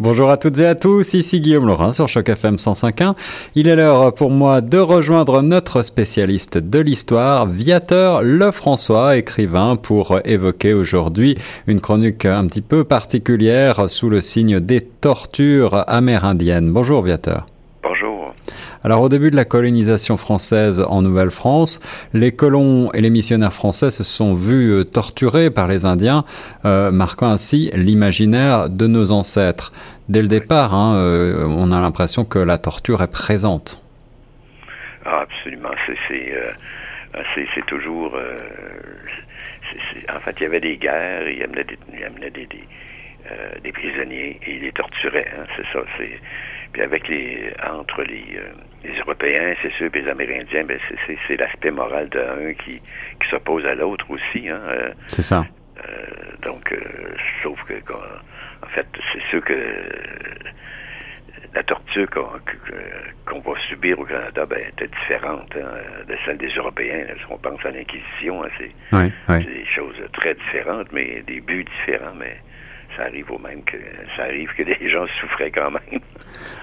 Bonjour à toutes et à tous, ici Guillaume Laurin sur Choc FM 105.1. Il est l'heure pour moi de rejoindre notre spécialiste de l'histoire, Viateur Lefrançois, écrivain, pour évoquer aujourd'hui une chronique un petit peu particulière sous le signe des tortures amérindiennes. Bonjour Viateur. Alors au début de la colonisation française en Nouvelle-France, les colons et les missionnaires français se sont vus euh, torturés par les Indiens, euh, marquant ainsi l'imaginaire de nos ancêtres. Dès le départ, hein, euh, on a l'impression que la torture est présente. Ah, absolument. C'est toujours. en fait, il y avait des guerres, il y amenait des, des, des, prisonniers et il les torturait. Hein, c'est ça. Puis avec les entre les, les Européens, c'est sûr, puis les Amérindiens, ben c'est l'aspect moral d'un qui, qui s'oppose à l'autre aussi. Hein, euh, c'est ça. Euh, donc, euh, sauf que, en fait, c'est sûr que la torture qu'on va subir au Canada ben, était différente hein, de celle des Européens. Si on pense à l'Inquisition, hein, c'est des choses très différentes, mais des buts différents, mais ça arrive au même que ça arrive que les gens souffraient quand même.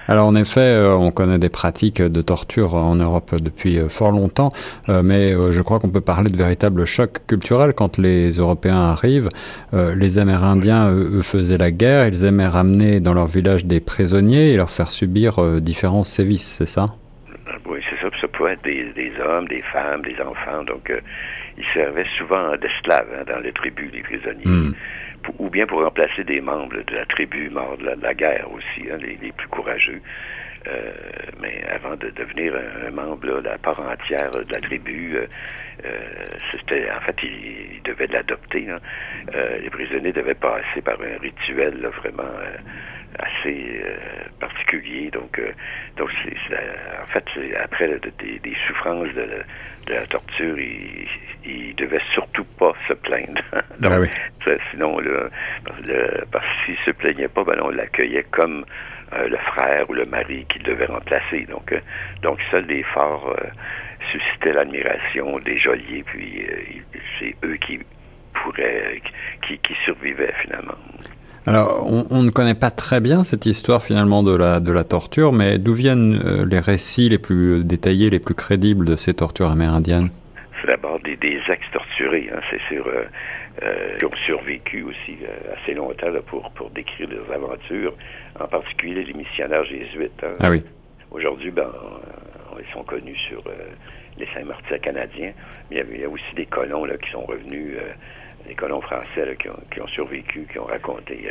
Alors en effet, euh, on connaît des pratiques de torture en Europe depuis euh, fort longtemps, euh, mais je crois qu'on peut parler de véritable choc culturel quand les Européens arrivent. les Amérindiens, eux, faisaient la guerre, ils aimaient ramener dans leur village des prisonniers et leur faire subir différents sévices, c'est ça? Oui, c'est ça. Ça pouvait être des, hommes, des femmes, des enfants. Donc, ils servaient souvent d'esclaves hein, dans les tribus, les prisonniers. Hmm ou bien pour remplacer des membres de la tribu morts de la, guerre aussi, hein, les, plus courageux. Euh, mais avant de devenir un, membre de la part entière de la tribu, euh, euh, c'était en fait ils, devaient l'adopter. Hein. les prisonniers devaient passer par un rituel vraiment assez particulier. Donc, donc c'est, en fait, après des, souffrances de, la torture, ils, ils devaient surtout pas se plaindre. donc, ah oui sinon, le, parce qu'il se plaignait pas, ben on l'accueillait comme euh, le frère ou le mari qu'il devait remplacer. Donc, euh, donc seuls les forts euh, suscitaient l'admiration des geôliers, puis c'est eux qui pourraient, qui, qui survivaient finalement. Alors, on, ne connaît pas très bien cette histoire finalement de la, de la torture, mais d'où viennent les récits les plus détaillés, les plus crédibles de ces tortures amérindiennes? C'est d'abord des, des ex-torturés, hein, c'est sur euh, qui ont survécu aussi euh, assez longtemps pour, pour décrire leurs aventures, en particulier les missionnaires jésuites. Hein. Ah oui. Aujourd'hui, ben, ils sont connus sur euh, les Saint-Martyrs canadiens, mais il y, a, aussi des colons là, qui sont revenus, des colons français qui, ont, qui, ont, survécu, qui ont raconté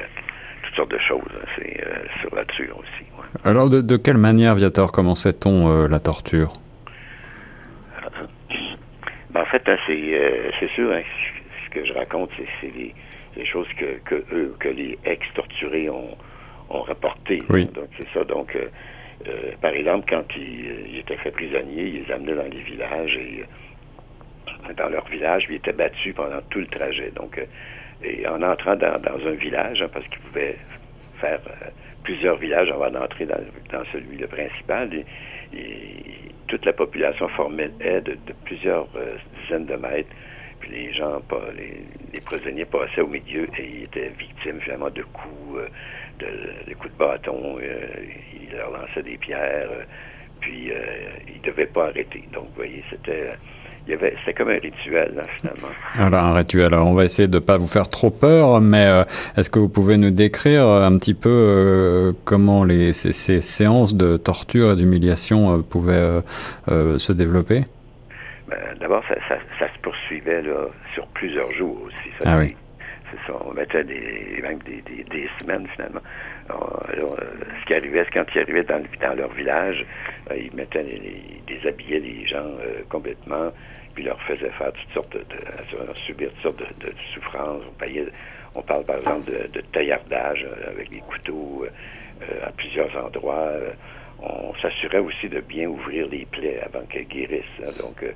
toutes sortes de choses hein. c'est, sur la torture aussi. Alors, de, de, quelle manière, Viator, commençait-on la torture? Ben, en fait, c'est, c'est sûr, que je raconte, c'est les, choses que, que, eux, que les ex-torturés ont, ont rapportées. Donc, c'est ça. Donc, euh, euh, par exemple, quand ils, étaient faits prisonniers, ils les amenaient dans les villages et euh, dans leur village, ils étaient battus pendant tout le trajet. Donc, et en entrant dans, un village, hein, parce qu'ils pouvaient faire plusieurs villages avant d'entrer dans, dans, celui le principal, et, toute la population formait de, de plusieurs dizaines de mètres puis les gens, pas, les, prisonniers passaient au milieu et ils étaient victimes finalement de coups, euh, de, coups de bâton. Euh, ils leur lançaient des pierres. Euh, puis ils ne devaient pas arrêter. Donc, vous voyez, c'était c'était comme un rituel, là, finalement. Alors, un rituel. Alors, on va essayer de ne pas vous faire trop peur, mais est-ce que vous pouvez nous décrire un petit peu comment les, ces, ces, séances de torture et d'humiliation pouvaient se développer? Ben, d'abord, ça, ça, ça, se poursuivait là, sur plusieurs jours aussi. Ça, ah oui. C'est ça. On mettait des, même des, des, des semaines finalement. Alors, euh, ce qui arrivait, c'est quand ils arrivaient dans, dans leur village, euh, ils mettaient, les, déshabillaient les gens euh, complètement, puis leur faisaient faire toutes sortes de, de subir toutes sortes de, de, souffrances. On payait, on parle par exemple de, de taillardage avec des couteaux à plusieurs endroits on s'assurait aussi de bien ouvrir les plaies avant qu'elles guérissent. Hein. donc, euh,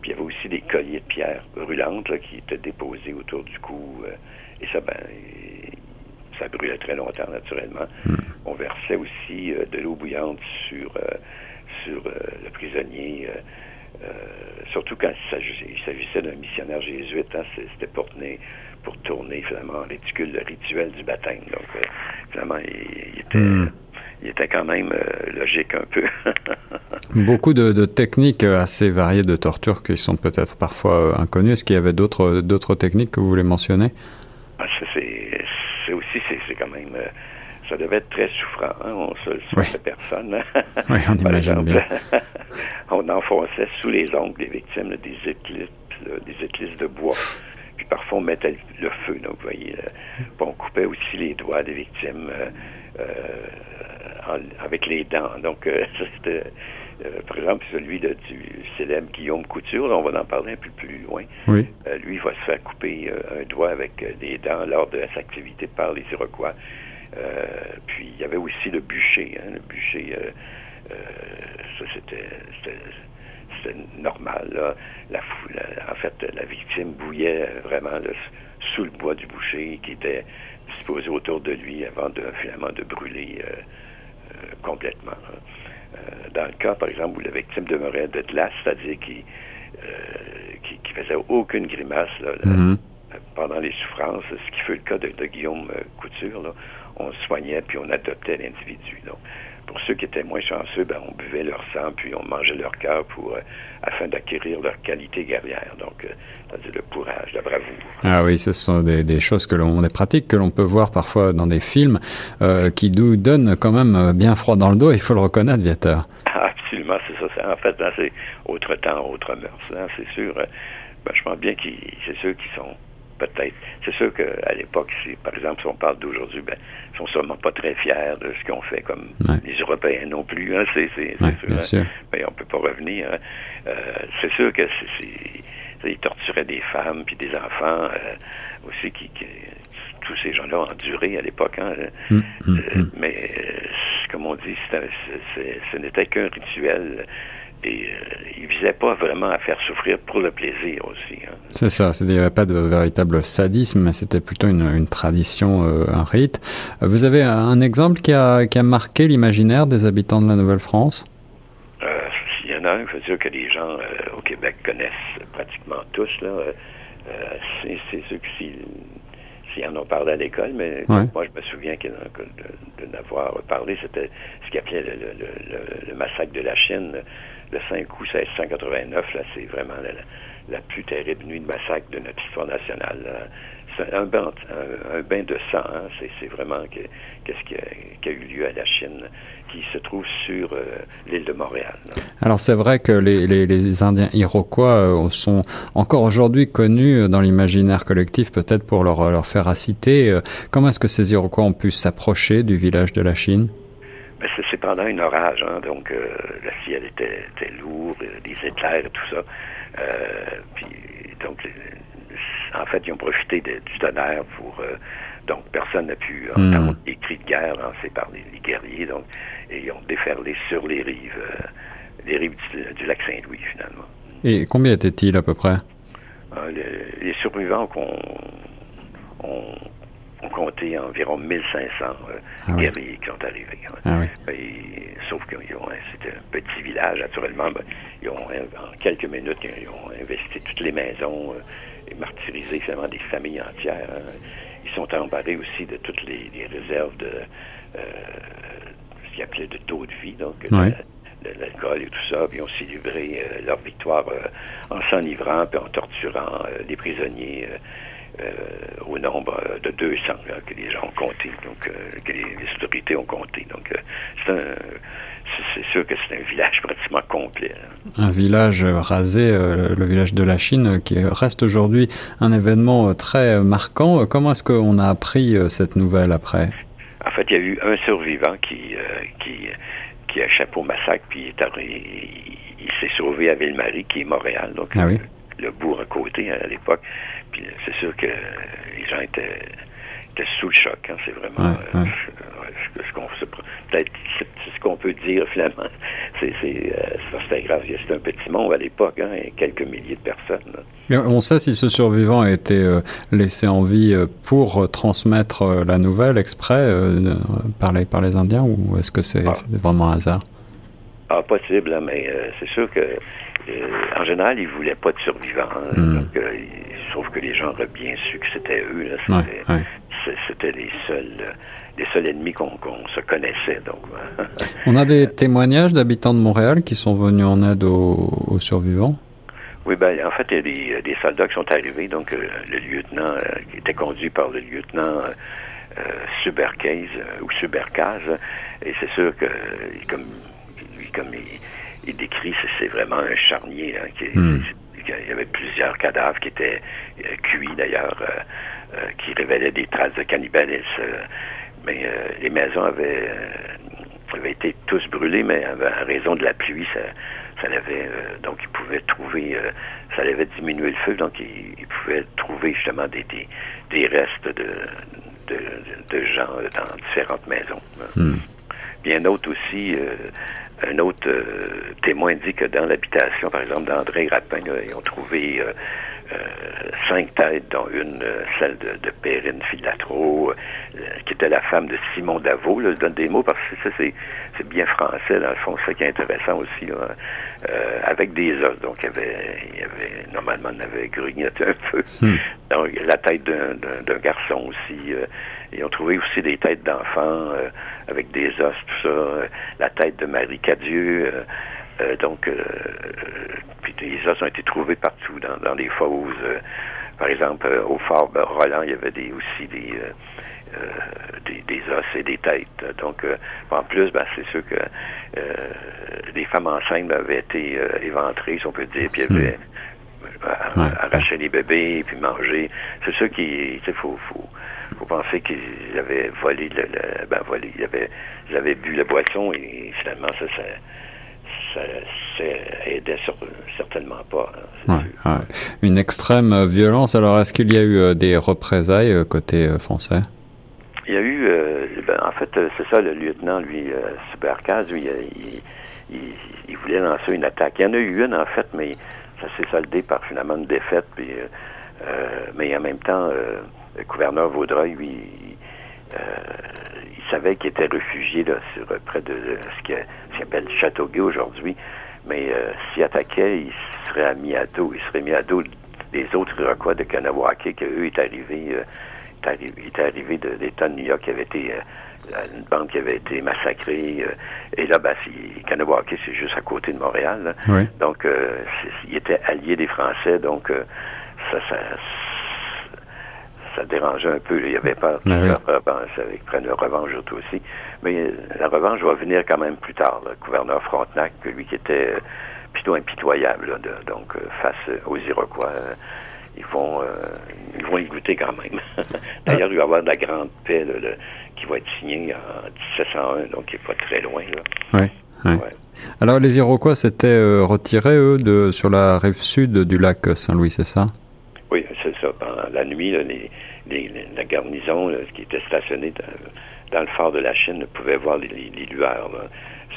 puis il y avait aussi des colliers de pierre brûlantes qui étaient déposés autour du cou. Euh, et ça, ben, ça brûlait très longtemps, naturellement. Hmm. On versait aussi euh, de l'eau bouillante sur, sur le prisonnier. surtout quand il s'agissait d'un missionnaire jésuite, hein, c'était pour pour tourner finalement en ridicule le rituel du baptême. Donc, finalement, il, était, hmm. Il était quand même logique un peu. Beaucoup de, techniques assez variées de torture qui sont peut-être parfois inconnues. Est-ce qu'il y avait d'autres d'autres techniques que vous voulez mentionner? Ah, C'est aussi, c'est quand même ça devait être très souffrant. Hein? On se le souhaite personne. Hein. Oui, on Par exemple, bien. on enfonçait sous les ongles des victimes des éclisses, des éclisses de bois. Puis parfois, on mettait le feu. Donc, vous voyez, on coupait aussi les doigts des victimes euh, euh, avec les dents. Donc, euh, c'était... par exemple, celui du célèbre Guillaume Couture, on va en parler un peu plus loin. Oui. lui, il va se faire couper un doigt avec des dents lors de sa activité par les Iroquois. Euh, puis il y avait aussi le bûcher. Hein, le bûcher, euh, euh, ça c'était normal. Là. La, en fait, la victime bouillait vraiment sous le bois du boucher qui était disposé autour de lui avant de finalement de brûler complètement. dans le cas, par exemple, où la victime demeurait de glace, c'est-à-dire qui, qui, faisait aucune grimace mm-hmm. pendant les souffrances, ce qui fut le cas de, de Guillaume Couture, là, on soignait puis on adoptait l'individu. Pour ceux qui étaient moins chanceux, ben, on buvait leur sang puis on mangeait leur cœur pour euh, afin d'acquérir leur qualité guerrière. Donc, euh, c'est-à-dire le courage, la bravoure. Ah oui, ce sont des, choses que l'on, des pratiques que l'on peut voir parfois dans des films euh, qui nous donnent quand même bien froid dans le dos. Il faut le reconnaître, Viateur. absolument, c'est ça. En fait, c'est autre temps, autre mœurs. Hein, c'est sûr. Ben, je pense bien que c'est ceux qui sont peut-être. C'est sûr qu'à l'époque, par exemple, si on parle d'aujourd'hui, ben, ils sont sûrement pas très fiers de ce qu'on fait, comme les Européens non plus. Hein, c'est sûr. Hein. Mais on peut pas revenir. Hein. Euh, c'est sûr que c'est, ils torturaient des femmes puis des enfants euh, aussi qui, tous ces gens-là ont enduré à l'époque. Hein. Hum, hum, euh, hum. mais comme on dit, ce n'était qu'un rituel et euh, il visait pas vraiment à faire souffrir pour le plaisir aussi. Hein. C'est ça, il n'y avait pas de véritable sadisme, mais c'était plutôt une, tradition, euh, un rite. Vous avez un exemple qui a, qui a marqué l'imaginaire des habitants de la Nouvelle-France? Euh, Il y en a un, je veux dire que les gens au Québec connaissent pratiquement tous. Là, c'est, ceux qui s'ils en ont parlé à l'école, mais moi, je me souviens que, de, n'avoir parlé, c'était ce qu'ils appelait le, massacre de la Chine, le 5 août 1689. Là, c'est vraiment la, plus terrible nuit de massacre de notre histoire nationale. C'est un bain, de sang. Hein. C'est, vraiment qu'est-ce qui a, eu lieu à la Chine, qui se trouve sur euh, l'île de Montréal. Alors c'est vrai que les, Indiens iroquois euh, sont encore aujourd'hui connus dans l'imaginaire collectif, peut-être pour leur, leur. Euh, comment est-ce que ces Iroquois ont pu s'approcher du village de la Chine? Ben, c'est pendant un orage, hein, donc la ciel était, était lourd, des éclairs et tout ça. puis donc en fait, ils ont profité du tonnerre pour. Euh, donc, personne n'a pu hmm. entendre des cris de guerre lancés par les, guerriers. Donc, et ils ont déferlé sur les rives, euh, les rives du, lac Saint-Louis, finalement. Et combien étaient-ils à peu près? Euh, les, survivants qu'on ont, compté environ 1500 ah guerriers qui sont arrivés. Ah sauf que c'était un petit village, naturellement. Ben, ils ont, en quelques minutes, ils ont investi toutes les maisons martyriser finalement des familles entières. Hein. Ils sont embarrés aussi de toutes les, réserves de euh, ce qu'ils appelaient de taux de vie, donc l'alcool et tout ça, puis ils ont célébré euh, leur victoire euh, en s'enivrant puis en torturant les prisonniers au nombre de 200 que les gens ont compté, donc que les, autorités ont compté. Donc c'est un c'est sûr que c'est un village pratiquement complet. Un village rasé, euh, le village de la Chine, qui reste aujourd'hui un événement euh, très marquant. Comment est-ce qu'on a appris euh, cette nouvelle après? En fait, il y a eu un survivant qui, qui, qui a échappé au massacre, puis il, s'est sauvé à Ville-Marie, qui est Montréal, donc ah le, bourg à côté à l'époque. Puis c'est sûr que les gens étaient, sous le choc. Hein. c'est vraiment ce qu'on peut-être ce qu'on peut dire finalement. C'est euh, grave. C'était un petit monde à l'époque, hein, quelques milliers de personnes. On sait si ce survivant a été euh, laissé en vie euh, pour transmettre la nouvelle exprès par, les, par les Indiens ou est-ce que c'est ah. vraiment un hasard? Ah, possible, hein, mais c'est sûr que en général, ils voulaient pas de survivants. Hein. Hmm. Donc, sauf que les gens auraient bien su que c'était eux. C'était les seuls les seuls ennemis qu'on se connaissait. Donc, On a des témoignages d'habitants de Montréal qui sont venus en aide aux, survivants? Oui, ben, en fait, il y a des, soldats qui sont arrivés. Donc, le lieutenant, qui était conduit par le lieutenant euh, Subercase ou Subercase. Et c'est sûr que, comme, comme il, décrit, c'est vraiment un charnier. Hein, qui. Il y avait plusieurs cadavres qui étaient euh, cuits d'ailleurs, euh, qui révélaient des traces de cannibalisme. mais les maisons avaient, avaient été tous brûlées, mais à raison de la pluie, ça, ça l'avait donc ils pouvaient trouver ça avait diminué le feu donc ils, pouvaient trouver justement des, des, des restes de, de, gens dans différentes maisons. Hmm. Bien autre aussi, euh, un autre euh, témoin dit que dans l'habitation, par exemple, d'André Rapin, ils ont trouvé euh, cinq têtes, dont une, celle de, de Perrine Filatro, qui était la femme de Simon Davo. je donne des mots parce que ça, c'est, bien français, dans le fond, c'est ça qui est intéressant aussi, avec des os. Donc, il y avait, il y avait normalement, on avait grignoté un peu. Hmm. Donc, la tête d'un, garçon aussi. Ils ont trouvé aussi des têtes d'enfants avec des os, tout ça. la tête de Marie Cadieux. Euh, euh, donc, euh, puis les os ont été trouvés partout dans, dans les fosses. par exemple, au fort Roland, il y avait des, aussi des, des, os et des têtes. Donc, en plus, ben, c'est sûr que les femmes enceintes avaient été éventrées, si on peut dire, puis avaient arraché les bébés, puis mangé. C'est sûr qu'il faut, faut, faut penser qu'ils avaient volé le, ben volé, ils avaient, ils avaient bu la boisson et finalement ça, ça ça, ça aidait certainement pas. Hein, Une extrême violence. Alors, est-ce qu'il y a eu euh, des représailles euh, côté euh, français? Il y a eu, ben, en fait, c'est ça, le lieutenant, lui, Supercaz, lui, il, il, voulait lancer une attaque. Il y en a eu une, en fait, mais ça s'est soldé par finalement une défaite. Puis, mais en même temps, le gouverneur Vaudreuil, lui, euh, il savait qu'il était réfugié là, sur, près de, ce qui s'appelle Châteauguay aujourd'hui, mais euh, s'il attaquait, il serait mis à dos. Il serait mis à dos des autres Iroquois de Kanawake, que eux étaient arrivés, euh, étaient arrivés de l'État de New York, qui avait été euh, une bande qui avait été massacrée. et là, ben, Kanawake, c'est juste à côté de Montréal. Donc, il était allié des Français, donc ça, ça ça dérangeait un peu. Il y avait peur qu'ils prennent leur revanche autres aussi. Mais euh, la revanche va venir quand même plus tard. Le gouverneur Frontenac, lui qui était euh, plutôt impitoyable, donc euh, face aux Iroquois, ils vont ils vont y goûter quand même. D'ailleurs, il va y avoir de la grande paix qui va être signée en 1701, donc qui n'est pas très loin. Oui. Alors les Iroquois s'étaient retirés, eux, de, sur la rive sud du lac Saint-Louis, c'est ça? Oui, c'est ça. Pendant la nuit, la garnison qui était stationnée dans, le phare de la Chine pouvait voir les, lueurs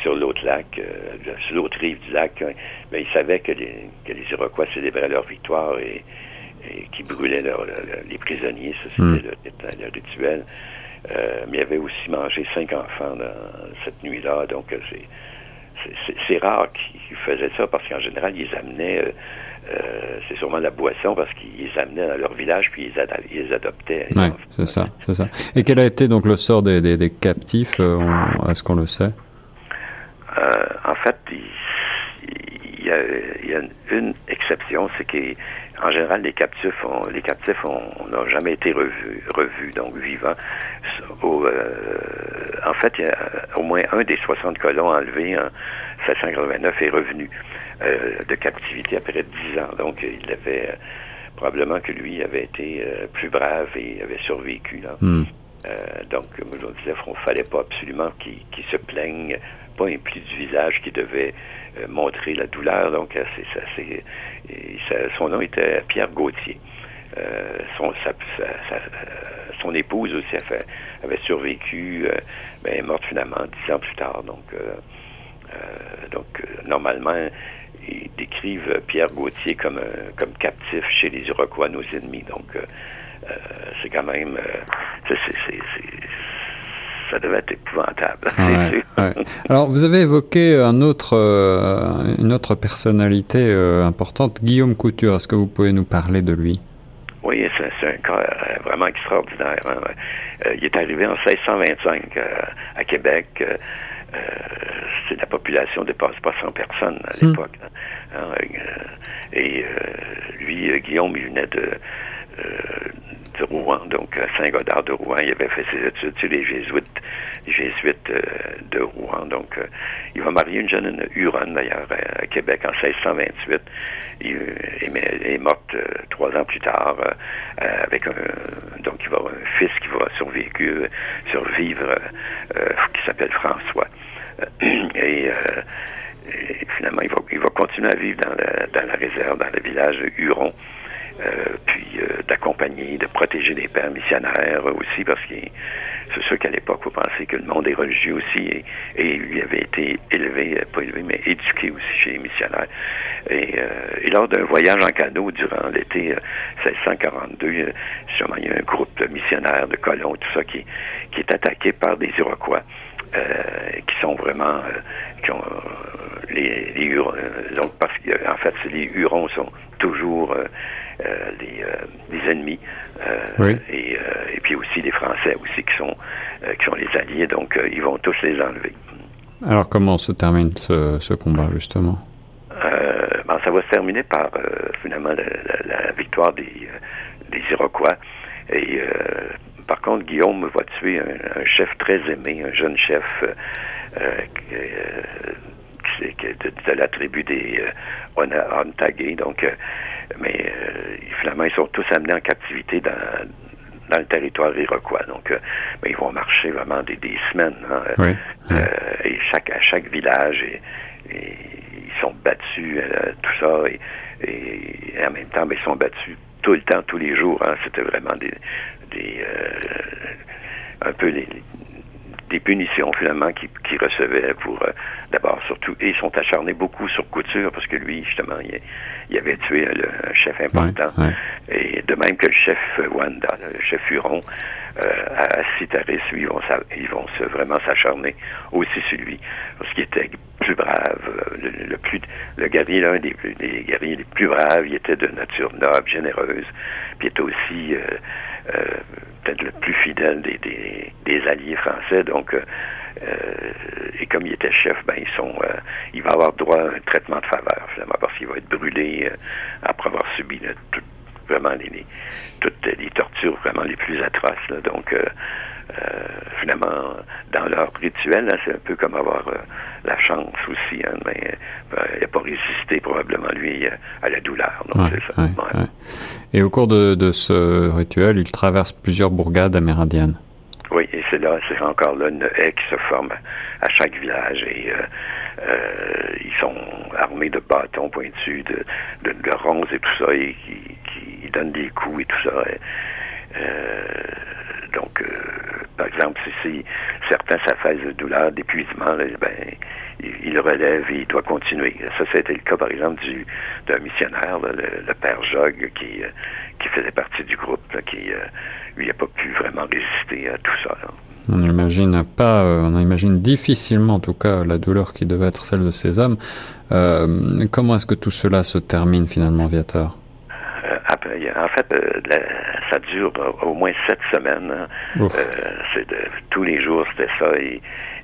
sur l'autre lac, euh, sur l'autre rive du lac. Hein. Mais ils savaient que les, Iroquois célébraient leur victoire et, et qui brûlaient les prisonniers. Ça, c'était hmm. le, rituel. Euh, mais il avait aussi mangé cinq enfants dans cette nuit-là. Donc, euh, c'est rare qu'ils faisaient ça parce qu'en général, ils amenaient euh, c'est sûrement la boisson parce qu'ils les amenaient dans leur village puis ils, les adoptaient. Oui, c'est ça, c'est ça. Et quel a été donc le sort des, des, captifs euh, Est-ce qu'on le sait? Euh, En fait, il, y a, il, y a, une exception, c'est qu'en général les captifs, ont, les captifs n'ont jamais été revus, revus donc vivants. en fait, il y a au moins un des 60 colons enlevés en 789 est revenu. Euh, de captivité après dix ans. Donc, il avait euh, probablement que lui avait été euh, plus brave et avait survécu. Là. Hmm. donc, comme je disais, il ne fallait pas absolument qu'il se plaigne, pas un pli du visage qui devait montrer la douleur. Donc, c'est ça, c'est, son nom était Pierre Gauthier. son, son épouse aussi avait, survécu, mais est morte finalement dix ans plus tard. Donc, donc normalement, ils décrivent Pierre Gauthier comme, euh, comme captif chez les Iroquois, nos ennemis. Donc, euh, euh, c'est quand même. ça devait être épouvantable. Alors, vous avez évoqué un autre, euh, une autre personnalité importante, Guillaume Couture. Est-ce que vous pouvez nous parler de lui? Oui, c'est un cas vraiment extraordinaire. Hein. il est arrivé en 1625 à Québec. La population ne dépasse pas 100 personnes à hmm. l'époque. Hein. et lui, Guillaume, il venait de de Rouen, donc à Saint-Godard de Rouen. Il avait fait ses études sur les jésuites, les jésuites euh, de Rouen. Donc, euh, il va marier une jeune Huronne, d'ailleurs, à Québec en 1628. Il, est mort trois ans plus tard avec un... Donc, il va avoir un fils qui va survécu, survivre, qui s'appelle François. Et... finalement, il va, il va continuer à vivre dans la, dans la réserve, dans le village Huron. Euh, puis euh, d'accompagner, de protéger les pères missionnaires aussi, parce que c'est sûr qu'à l'époque, vous pensez que le monde est religieux aussi, et, il avait été élevé, pas élevé, mais éduqué aussi chez les missionnaires. Et, euh, lors d'un voyage en canot durant l'été 1642, sûrement il y a un groupe de missionnaires, de colons, tout ça, qui, qui est attaqué par des Iroquois. Qui sont vraiment qui ont les, les Hurons, donc parce qu'en fait les Hurons sont toujours euh, les, euh, ennemis euh, et, et, puis aussi les Français aussi qui sont qui sont les alliés donc ils vont tous les enlever. Alors comment se termine ce, ce combat justement? Ben, ça va se terminer par finalement la, victoire des, des Iroquois et par contre, Guillaume va tuer un, chef très aimé, un jeune chef euh, de, la tribu des euh, Donc, mais euh, finalement, ils sont tous amenés en captivité dans, dans le territoire iroquois. Donc, euh, ils vont marcher vraiment des, des semaines. Hein, euh, et chaque, à chaque village, et, ils sont battus, tout ça. Et, en même temps, ils sont battus tout le temps, tous les jours. Hein. C'était vraiment des, des un peu les, des punitions finalement qu'il qui recevait pour euh, d'abord surtout et ils sont acharnés beaucoup sur Couture parce que lui justement il, avait tué un chef important. et de même que le chef Wanda le chef Huron euh, à Citaris lui ils vont ils vont se, vraiment s'acharner aussi sur lui parce qu'il était plus brave euh, le, plus le guerrier l'un des, des guerriers les plus braves il était de nature noble généreuse puis il était aussi peut-être le plus fidèle des, des, alliés français. Donc, euh, euh, et comme il était chef, ben ils sont, euh, il va avoir droit à un traitement de faveur finalement parce qu'il va être brûlé après avoir subi vraiment les, toutes les tortures vraiment les plus atroces. Donc, finalement, dans leur rituel, c'est un peu comme avoir la chance aussi, hein, mais il n'a pas résisté probablement lui à la douleur. Donc, c'est ça. Et au cours de, ce rituel, il traverse plusieurs bourgades amérindiennes. Oui, et c'est là, c'est encore là une haie qui se forme à chaque village et euh, euh, ils sont armés de bâtons pointus, de, de, de ronces et tout ça, et qui, qui donnent des coups et tout ça. Euh, donc, par exemple, si, certains s'affaissent de douleur, d'épuisement, ben, il, relève et il doit continuer. Ça, c'était le cas, par exemple, du d'un missionnaire, le, père Jog, qui, euh, qui faisait partie du groupe, qui, euh, lui, n'a pas pu vraiment résister à tout ça. On imagine pas, euh, on imagine difficilement, en tout cas, la douleur qui devait être celle de ces hommes. comment est-ce que tout cela se termine finalement, Viator en fait, ça dure au moins sept semaines. Hein. c'est tous les jours, c'était ça.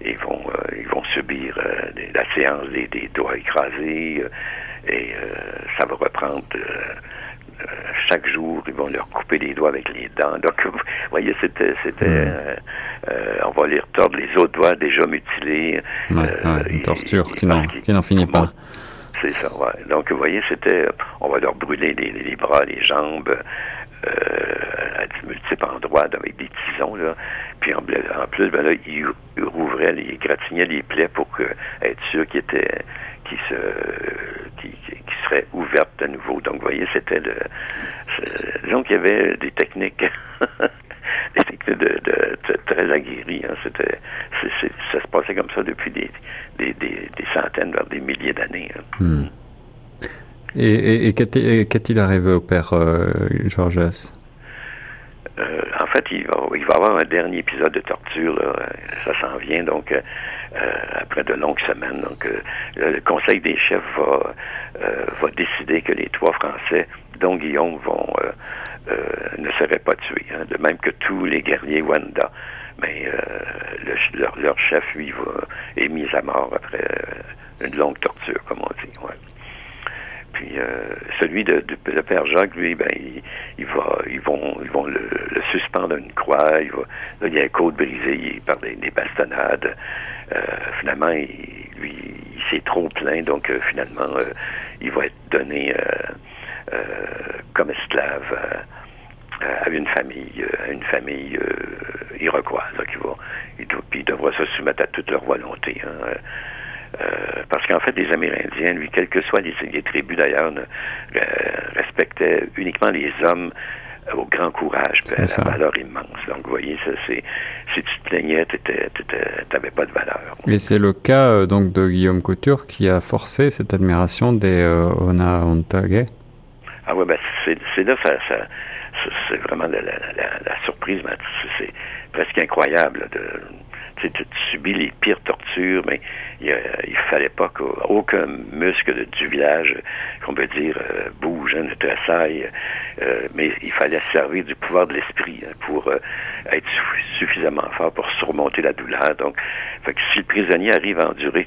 Ils vont euh, ils vont subir euh, la séance des, des doigts écrasés euh, et ça va reprendre chaque jour, ils vont leur couper les doigts avec les dents. Donc, vous voyez, c'était, c'était, hmm. on va leur tordre les autres doigts déjà mutilés. une torture qui n'en finit pas. C'est ça. Donc, vous voyez, c'était, on va leur brûler les, bras, les jambes, euh, à multiples endroits avec des tisons, là. Puis en, plus, ben là, il, rouvrait, il gratignait les plaies pour être sûr qu'il était qui se qui, qui, nouveau. Donc, vous voyez, c'était le, donc il y avait des techniques de, de, très aguerries. Hein. C'était ça se passait comme ça depuis des, des, des, centaines, voire des milliers d'années. Hein. Hmm. Et, et, qu'est-il arrivé au père euh, Georges euh, En fait, il va, il va avoir un dernier épisode de torture. Ça s'en vient, donc, après de longues semaines. Donc, le Conseil des chefs va, va décider que les trois Français, dont Guillaume, vont ne seraient pas tués. Hein, de même que tous les guerriers Wanda. Mais leur, chef, lui, va, est mis à mort après une longue torture, comme on dit. Ouais. Puis euh, celui de, de, père Jacques, lui, ben, il, va, ils vont, ils vont le, suspendre à une croix. Il va, là, il a un côte brisé par des, bastonnades. Euh, finalement, il, lui, il s'est trop plein, donc euh, finalement, il va être donné comme esclave à une famille, à une famille iroquoise. Donc, il va, il, puis il devra se soumettre à toute leur volonté. Hein. Euh, parce qu'en fait, les Amérindiens, lui, quelles que soient les, tribus d'ailleurs, euh, respectaient uniquement les hommes au grand courage, à la valeur immense. Donc, vous voyez, ça, c'est, si tu te plaignais, tu n'avais pas de valeur. Et c'est le cas euh, donc de Guillaume Couture qui a forcé cette admiration des euh, Ona Ontague. Ah oui, ben c'est, là, ça, ça c'est vraiment la, la, la, surprise, c'est presque incroyable de tu subis les pires tortures, mais il, ne fallait pas qu'aucun muscle du village, qu'on peut dire, euh, bouge, hein, ne tressaille, euh, mais il fallait servir du pouvoir de l'esprit hein, pour euh, être suffisamment fort pour surmonter la douleur. Donc, fait que si le prisonnier arrive à endurer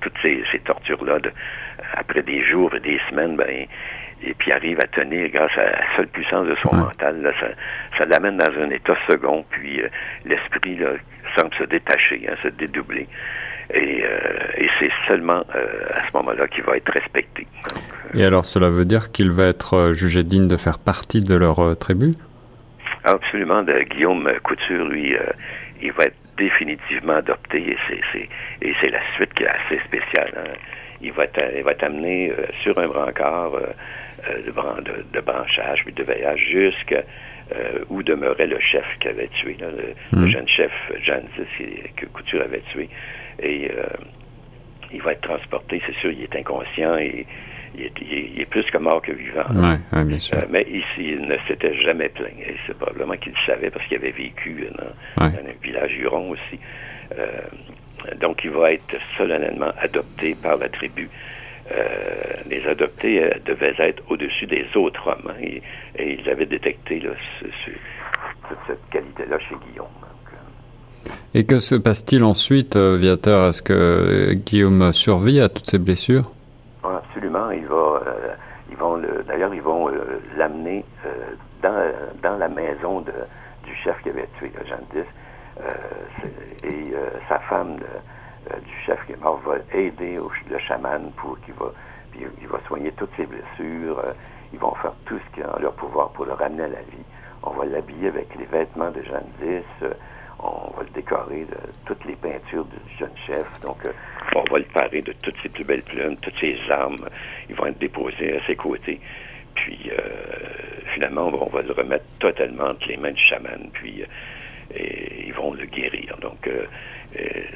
toutes ces, tortures-là après des jours et des semaines, ben et puis arrive à tenir grâce à la seule puissance de son mental. Là, ça, ça l'amène dans un état second, puis euh, l'esprit semble se détacher, hein, se dédoubler. Et, euh, et c'est seulement euh, à ce moment-là qu'il va être respecté. et alors cela veut dire qu'il va être jugé digne de faire partie de leur tribu? Absolument. De Guillaume Couture, lui, il va être définitivement adopté et c'est, la suite qui est assez spéciale. Hein. Il, va être, il va être amené sur un brancard euh, de, de, branchage puis de veillage jusqu'à euh, où demeurait le chef qui avait tué, le, hmm. jeune chef Jean que Couture avait tué. Et euh, il va être transporté, c'est sûr, il est inconscient et il est, plus que mort que vivant. bien sûr. mais ici, il ne s'était jamais plaint. Et c'est probablement qu'il le savait parce qu'il avait vécu dans, un village huron aussi. donc, il va être solennellement adopté par la tribu. Euh, les adoptés euh, devaient être au-dessus des autres hommes. Hein, et, ils avaient détecté là, toute cette qualité-là chez Guillaume. Euh. Et que se passe-t-il ensuite, Viateur? Est-ce que Guillaume survit à toutes ces blessures? Ah, Absolument. Il va, ils vont d'ailleurs, ils vont l'amener dans, dans la maison de, du chef qui avait tué Jean X. et sa femme, euh, du chef qui est mort va aider le chaman pour qu'il va, il va soigner toutes ses blessures. Euh, ils vont faire tout ce qui est en leur pouvoir pour le ramener à la vie. On va l'habiller avec les vêtements de Jeanne X. Euh, on va le décorer de toutes les peintures du jeune chef. Donc, on va le parer de toutes ses plus belles plumes, toutes ses armes. Ils vont être déposés à ses côtés. Puis, finalement, on va le remettre totalement entre les mains du chaman. Puis, et ils vont le guérir. Donc,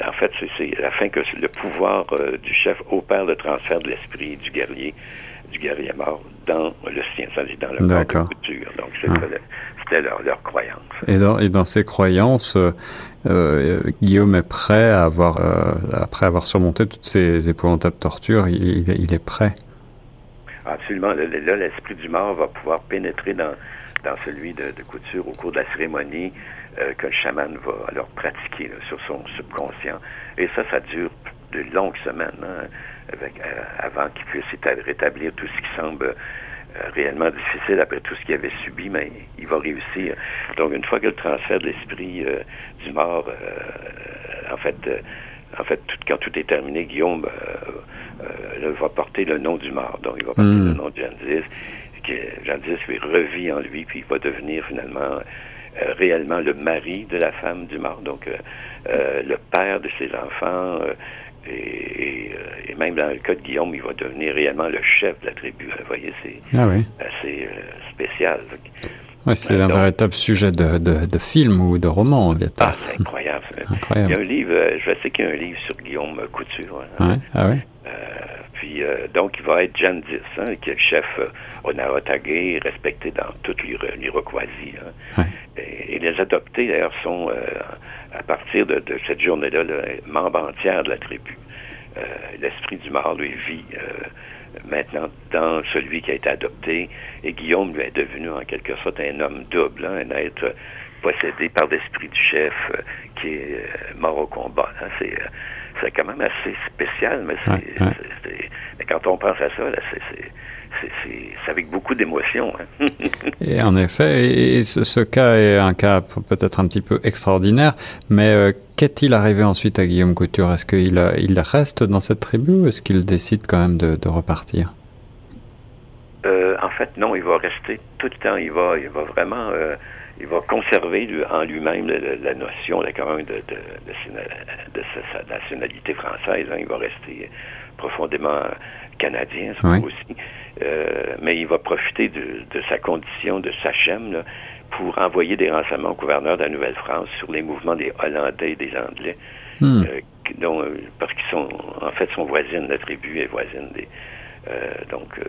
en fait, c'est afin que le pouvoir euh, du chef opère le transfert de l'esprit du guerrier, du guerrier mort, dans le sien, dans le corps de culture. Donc, c'était leur, leur, croyance. Et dans, et dans ces croyances, euh, euh, Guillaume est prêt à avoir, après avoir surmonté toutes ces épouvantables tortures, il, il est prêt? Absolument. Là, l'esprit du mort va pouvoir pénétrer dans, dans celui de, de couture au cours de la cérémonie euh, que le chaman va alors pratiquer sur son subconscient. Et ça, ça dure de longues semaines hein, avec, euh, avant qu'il puisse rétablir tout ce qui semble euh, réellement difficile après tout ce qu'il avait subi, mais il va réussir. Donc, une fois que le transfert de l'esprit du mort, en fait, en fait, tout, quand tout est terminé, Guillaume va porter le nom du mort. Donc, il va porter hmm. le nom de Jandis. Jandis lui revit en lui, puis il va devenir finalement euh, réellement le mari de la femme du mort, donc euh, euh, le père de ses enfants. Et, même dans le cas de Guillaume, il va devenir réellement le chef de la tribu. Vous voyez, c'est ah assez spécial. c'est un véritable sujet de, de, film ou de roman, Ah, c'est incroyable. Il y a un livre, je sais qu'il y a un livre sur Guillaume Couture. Hein. Ah oui? puis, donc, il va être Jan hein, qui est le chef euh, respecté dans toute l'Iroquoisie. Hein. Et les adoptés, d'ailleurs, sont, à partir de, cette journée-là, membres entiers de la tribu. L'esprit du mort, lui, vit maintenant dans celui qui a été adopté. Et Guillaume lui est devenu en quelque sorte un homme double, hein, un être possédé par l'esprit du chef qui est mort au combat. Hein. C'est quand même assez spécial, mais, quand on pense à ça, c'est avec beaucoup d'émotion. Hein. et en effet, et ce, cas est un cas peut-être un petit peu extraordinaire, mais euh, qu'est-il arrivé ensuite à Guillaume Couture? Est-ce qu'il il reste dans cette tribu ou est-ce qu'il décide quand même de, repartir? Euh, En fait, non, il va rester tout le temps. Il va, il va vraiment... Euh, il va conserver en lui-même la, notion quand même de, de, sa, nationalité française. Hein. Il va rester profondément canadien, aussi. Euh, mais il va profiter de, sa condition de sachem pour envoyer des renseignements au gouverneur de la Nouvelle-France sur les mouvements des Hollandais et des Anglais, hmm. euh, dont, euh, parce qu'ils sont en fait sont voisines, la tribu est voisine des. donc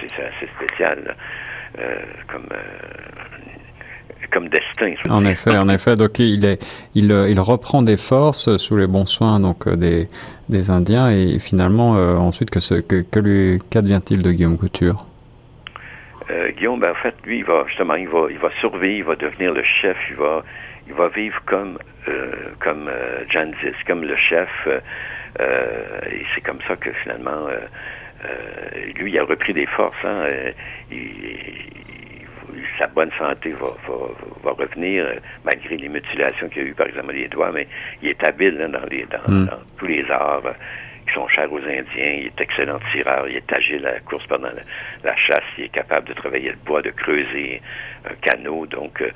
c'est assez spécial comme comme destin. En effet, en effet. Donc il est, il, euh, il reprend des forces sous les bons soins donc euh, des, des Indiens et finalement euh, ensuite que ce, que, que lui qu'advient-il de Guillaume Couture? Guillaume, ben, en fait, lui, il va justement, il va, il va survivre, il va devenir le chef, il va, il va vivre comme, comme Janzis, comme le chef, et c'est comme ça que finalement, lui, il a repris des forces. Hein, il, sa bonne santé va, va, revenir, euh, malgré les mutilations qu'il y a eu, par exemple, les doigts, mais il est habile dans, les, hmm. dans, tous les arts euh, qui sont chers aux Indiens. Il est excellent tireur, il est agile à la course pendant la, chasse, il est capable de travailler le bois, de creuser un canot. Donc, euh,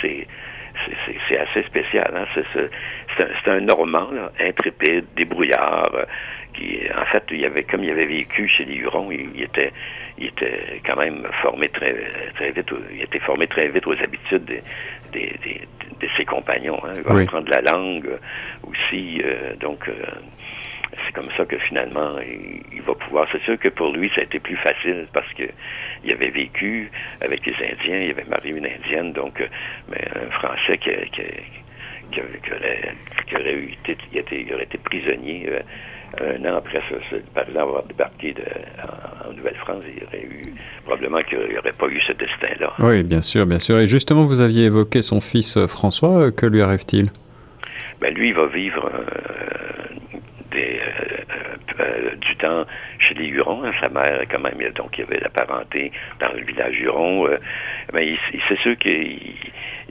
c'est assez spécial. Hein? C'est un, un, Normand, là, intrépide, débrouillard, en fait, il avait, comme il avait vécu chez les Hurons, il, était, il était quand même formé très, très vite, il était formé très vite aux habitudes de ses compagnons. Hein. Il va apprendre la langue aussi, euh, donc euh, c'est comme ça que finalement il, va pouvoir. C'est sûr que pour lui, ça a été plus facile parce que il avait vécu avec les Indiens, il avait marié une Indienne, donc euh, mais un Français qui, qui, qui, aurait, été, il aurait été prisonnier un an après ça, par exemple, avoir débarqué de, en, Nouvelle-France, il y aurait eu probablement qu'il n'y aurait pas eu ce destin-là. Oui, bien sûr, bien sûr. Et justement, vous aviez évoqué son fils euh, François. Euh, que lui arrive-t-il? Ben, lui, il va vivre euh, des, du temps chez les Hurons. Hein. Sa mère, quand même, donc il y avait la parenté dans le village Huron. mais c'est sûr qu'il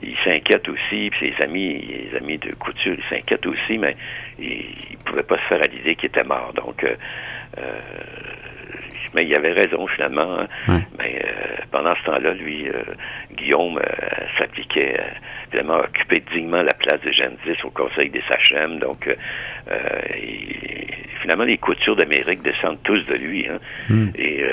il s'inquiète aussi, puis ses amis, les amis de couture, ils s'inquiètent aussi, mais il, ne pouvait pas se faire à l'idée qu'il était mort. Donc, euh, euh, mais il avait raison finalement. Hein. Mais euh, pendant ce temps-là, lui, Guillaume s'appliquait vraiment à occuper dignement la place de Jeanne au Conseil des Sachem. Donc, finalement, les coutures d'Amérique descendent tous de lui, hein, hmm. et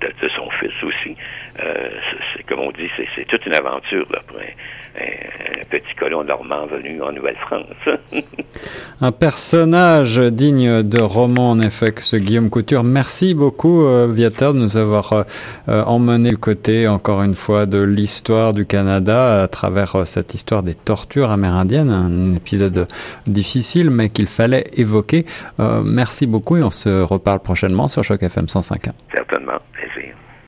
de, son fils aussi. c'est comme on dit, c'est toute une aventure là, pour un, petit colon normand venu en Nouvelle-France. un personnage digne de roman, en effet, que ce Guillaume Couture. Merci beaucoup, euh, Viateur, de nous avoir euh, euh, emmené du côté, encore une fois, de l'histoire du Canada à travers cette histoire des tortures amérindiennes, un épisode difficile, mais qu'il fallait évoquer. merci beaucoup et on se reparle prochainement sur Choc FM 105.1. Certainement.